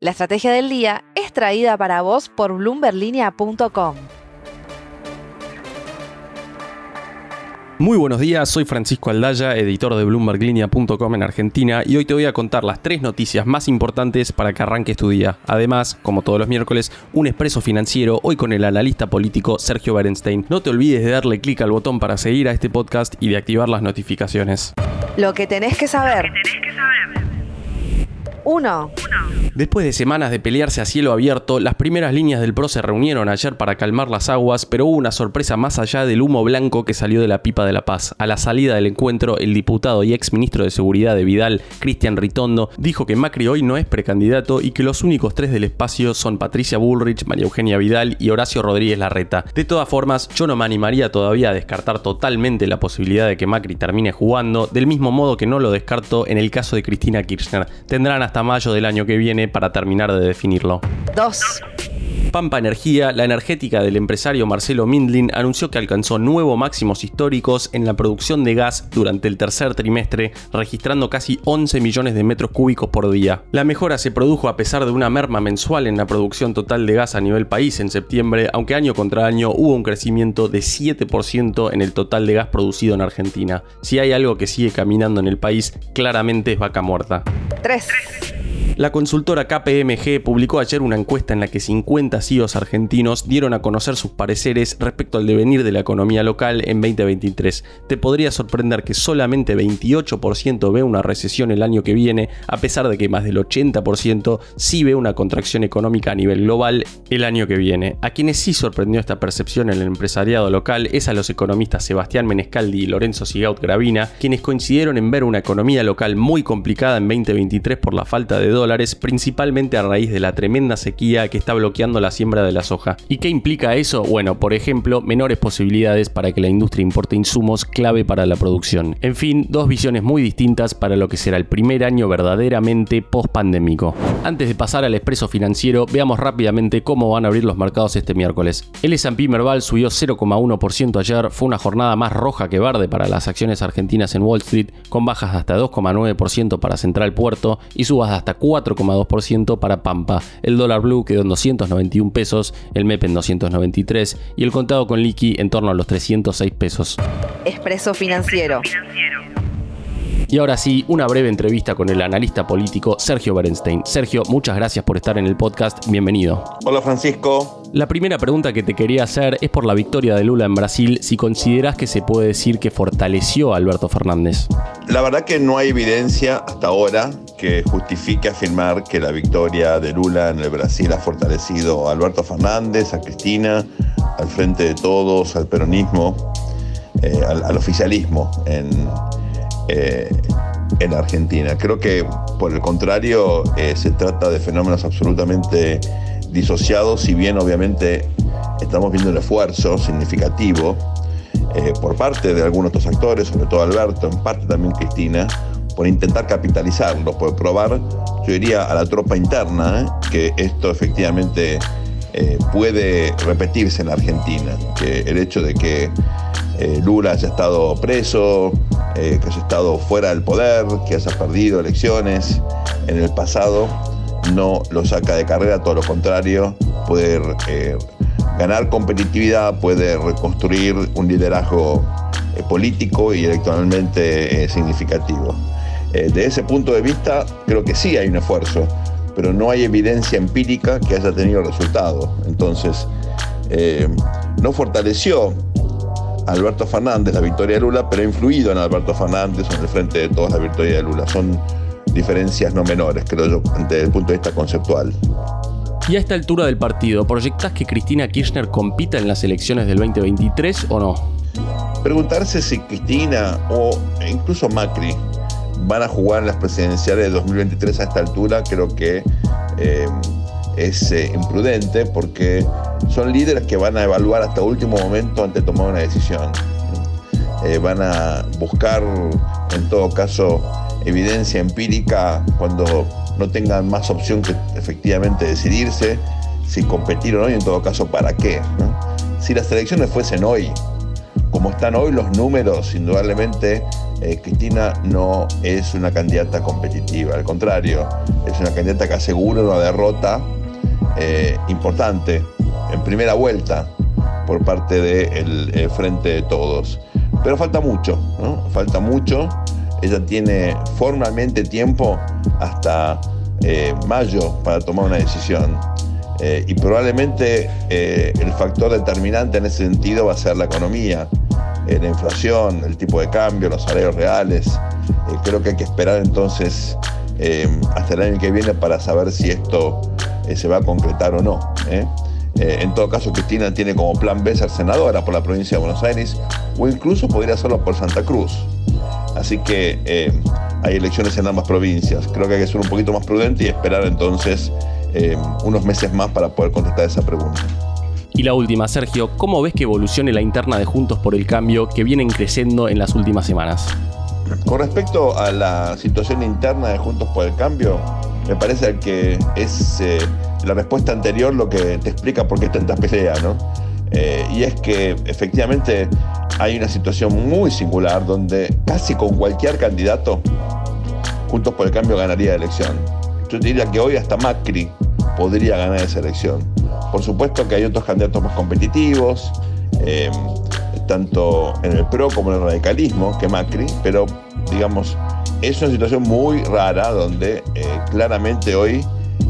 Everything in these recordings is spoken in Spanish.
La estrategia del día es traída para vos por bloomberlinia.com. Muy buenos días, soy Francisco Aldaya, editor de bloomberglinea.com en Argentina y hoy te voy a contar las tres noticias más importantes para que arranques tu día. Además, como todos los miércoles, un expreso financiero hoy con el analista político Sergio Berenstein. No te olvides de darle clic al botón para seguir a este podcast y de activar las notificaciones. Lo que tenés que saber. 1. Después de semanas de pelearse a cielo abierto, las primeras líneas del PRO se reunieron ayer para calmar las aguas, pero hubo una sorpresa más allá del humo blanco que salió de la pipa de la paz. A la salida del encuentro, el diputado y ex ministro de Seguridad de Vidal, Cristian Ritondo, dijo que Macri hoy no es precandidato y que los únicos tres del espacio son Patricia Bullrich, María Eugenia Vidal y Horacio Rodríguez Larreta. De todas formas, yo no me animaría todavía a descartar totalmente la posibilidad de que Macri termine jugando, del mismo modo que no lo descarto en el caso de Cristina Kirchner. Tendrán hasta mayo del año que viene para terminar de definirlo. 2. Pampa Energía, la energética del empresario Marcelo Mindlin, anunció que alcanzó nuevos máximos históricos en la producción de gas durante el tercer trimestre, registrando casi 11 millones de metros cúbicos por día. La mejora se produjo a pesar de una merma mensual en la producción total de gas a nivel país en septiembre, aunque año contra año hubo un crecimiento de 7% en el total de gas producido en Argentina. Si hay algo que sigue caminando en el país, claramente es vaca muerta. 3. La consultora KPMG publicó ayer una encuesta en la que 50 CEOs argentinos dieron a conocer sus pareceres respecto al devenir de la economía local en 2023. Te podría sorprender que solamente 28% ve una recesión el año que viene, a pesar de que más del 80% sí ve una contracción económica a nivel global el año que viene. A quienes sí sorprendió esta percepción en el empresariado local es a los economistas Sebastián Menescaldi y Lorenzo Sigaut Gravina, quienes coincidieron en ver una economía local muy complicada en 2023 por la falta de dólares principalmente a raíz de la tremenda sequía que está bloqueando la siembra de la soja. ¿Y qué implica eso? Bueno, por ejemplo, menores posibilidades para que la industria importe insumos clave para la producción. En fin, dos visiones muy distintas para lo que será el primer año verdaderamente post-pandémico. Antes de pasar al expreso financiero, veamos rápidamente cómo van a abrir los mercados este miércoles. El S&P Merval subió 0,1% ayer, fue una jornada más roja que verde para las acciones argentinas en Wall Street, con bajas de hasta 2,9% para Central Puerto y subas de hasta 4 4,2% para Pampa. El dólar blue quedó en 291 pesos, el MEP en 293 y el contado con liqui en torno a los 306 pesos. Expreso financiero. Y ahora sí, una breve entrevista con el analista político Sergio Berenstein. Sergio, muchas gracias por estar en el podcast. Bienvenido. Hola Francisco. La primera pregunta que te quería hacer es por la victoria de Lula en Brasil, si consideras que se puede decir que fortaleció a Alberto Fernández. La verdad que no hay evidencia hasta ahora que justifique afirmar que la victoria de Lula en el Brasil ha fortalecido a Alberto Fernández, a Cristina, al frente de todos, al peronismo, eh, al, oficialismo en, eh, en Argentina. Creo que por el contrario eh, se trata de fenómenos absolutamente disociados, si bien obviamente estamos viendo un esfuerzo significativo eh, por parte de algunos otros actores, sobre todo Alberto, en parte también Cristina, por intentar capitalizarlo, por probar, yo diría, a la tropa interna, que esto efectivamente puede repetirse en Argentina, que el hecho de que Lula haya estado preso, eh, que haya estado fuera del poder, que haya perdido elecciones en el pasado, no lo saca de carrera, todo lo contrario, puede eh, ganar competitividad, puede reconstruir un liderazgo eh, político y electoralmente significativo. de ese punto de vista, creo que sí hay un esfuerzo, pero no hay evidencia empírica que haya tenido resultado. Entonces, no fortaleció Alberto Fernández la victoria de Lula, pero ha influido en Alberto Fernández en el frente de todos la victoria de Lula. Son diferencias no menores, creo yo, desde el punto de vista conceptual. Y a esta altura del partido, ¿proyectás que Cristina Kirchner compita en las elecciones del 2023 o no? Preguntarse si Cristina o incluso Macri van a jugar las presidenciales de 2023 a esta altura, creo que eh, es eh, imprudente porque son líderes que van a evaluar hasta último momento antes de tomar una decisión. Eh, van a buscar, en todo caso, evidencia empírica cuando no tengan más opción que efectivamente decidirse si competir o no y en todo caso para qué. Si las elecciones fuesen hoy, como están hoy los números, indudablemente eh, Cristina no es una candidata competitiva, al contrario, es una candidata que asegura una derrota eh, importante en primera vuelta por parte del de Frente de Todos. Pero falta mucho. Falta mucho. Ella tiene formalmente tiempo hasta eh, mayo para tomar una decisión. y probablemente el factor determinante en ese sentido va a ser la economía la inflación, el tipo de cambio, los salarios reales. Eh, creo que hay que esperar entonces eh, hasta el año que viene para saber si esto eh, se va a concretar o no. en todo caso, Cristina tiene como plan B ser senadora por la provincia de Buenos Aires o incluso podría hacerlo por Santa Cruz. Así que hay elecciones en ambas provincias. Creo que hay que ser un poquito más prudente y esperar entonces unos meses más para poder contestar esa pregunta. Y la última, Sergio, ¿cómo ves que evolucione la interna de Juntos por el Cambio que vienen creciendo en las últimas semanas? Con respecto a la situación interna de Juntos por el Cambio, me parece que es eh, la respuesta anterior lo que te explica por qué tanta pelea, ¿no? Eh, y es que efectivamente hay una situación muy singular donde casi con cualquier candidato, Juntos por el Cambio ganaría elección. Yo diría que hoy hasta Macri podría ganar esa elección. Por supuesto que hay otros candidatos más competitivos, eh, tanto en el PRO como en el radicalismo, que Macri, pero digamos, es una situación muy rara donde eh, claramente hoy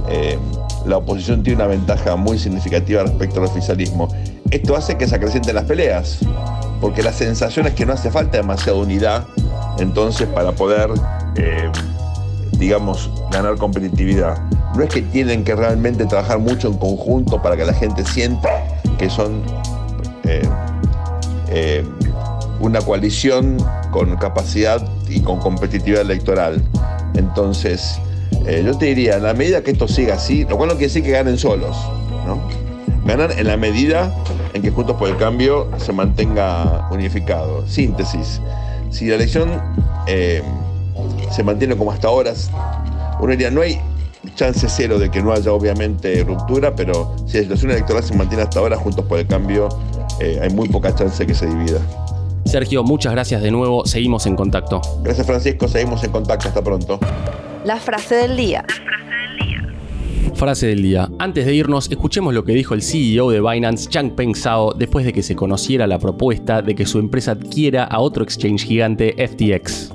eh, la oposición tiene una ventaja muy significativa respecto al oficialismo. Esto hace que se acrecienten las peleas, porque la sensación es que no hace falta demasiada unidad entonces para poder, digamos, ganar competitividad no es que tienen que realmente trabajar mucho en conjunto para que la gente sienta que son eh, eh, una coalición con capacidad y con competitividad electoral. Entonces, eh, yo te diría, en la medida que esto siga así, lo cual no quiere decir que ganen solos, ¿no? Ganan en la medida en que Juntos por el Cambio se mantenga unificado. Síntesis. Si la elección se mantiene como hasta ahora, uno diría, no hay chance cero de que no haya obviamente ruptura, pero si la situación electoral se mantiene hasta ahora, Juntos por el Cambio, eh, hay muy poca chance de que se divida. Sergio, muchas gracias de nuevo, seguimos en contacto. Gracias Francisco, seguimos en contacto, hasta pronto. La frase del día. Frase del día. Antes de irnos, escuchemos lo que dijo el CEO de Binance, Changpeng Zhao, después de que se conociera la propuesta de que su empresa adquiera a otro exchange gigante, FTX.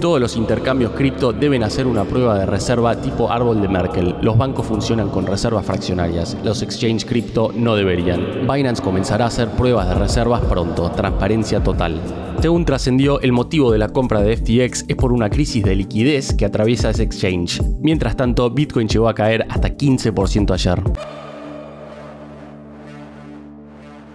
Todos los intercambios cripto deben hacer una prueba de reserva tipo árbol de Merkel. Los bancos funcionan con reservas fraccionarias. Los exchange cripto no deberían. Binance comenzará a hacer pruebas de reservas pronto. Transparencia total. Según trascendió, el motivo de la compra de FTX es por una crisis de liquidez que atraviesa ese exchange. Mientras tanto, Bitcoin llegó a caer hasta 15% ayer.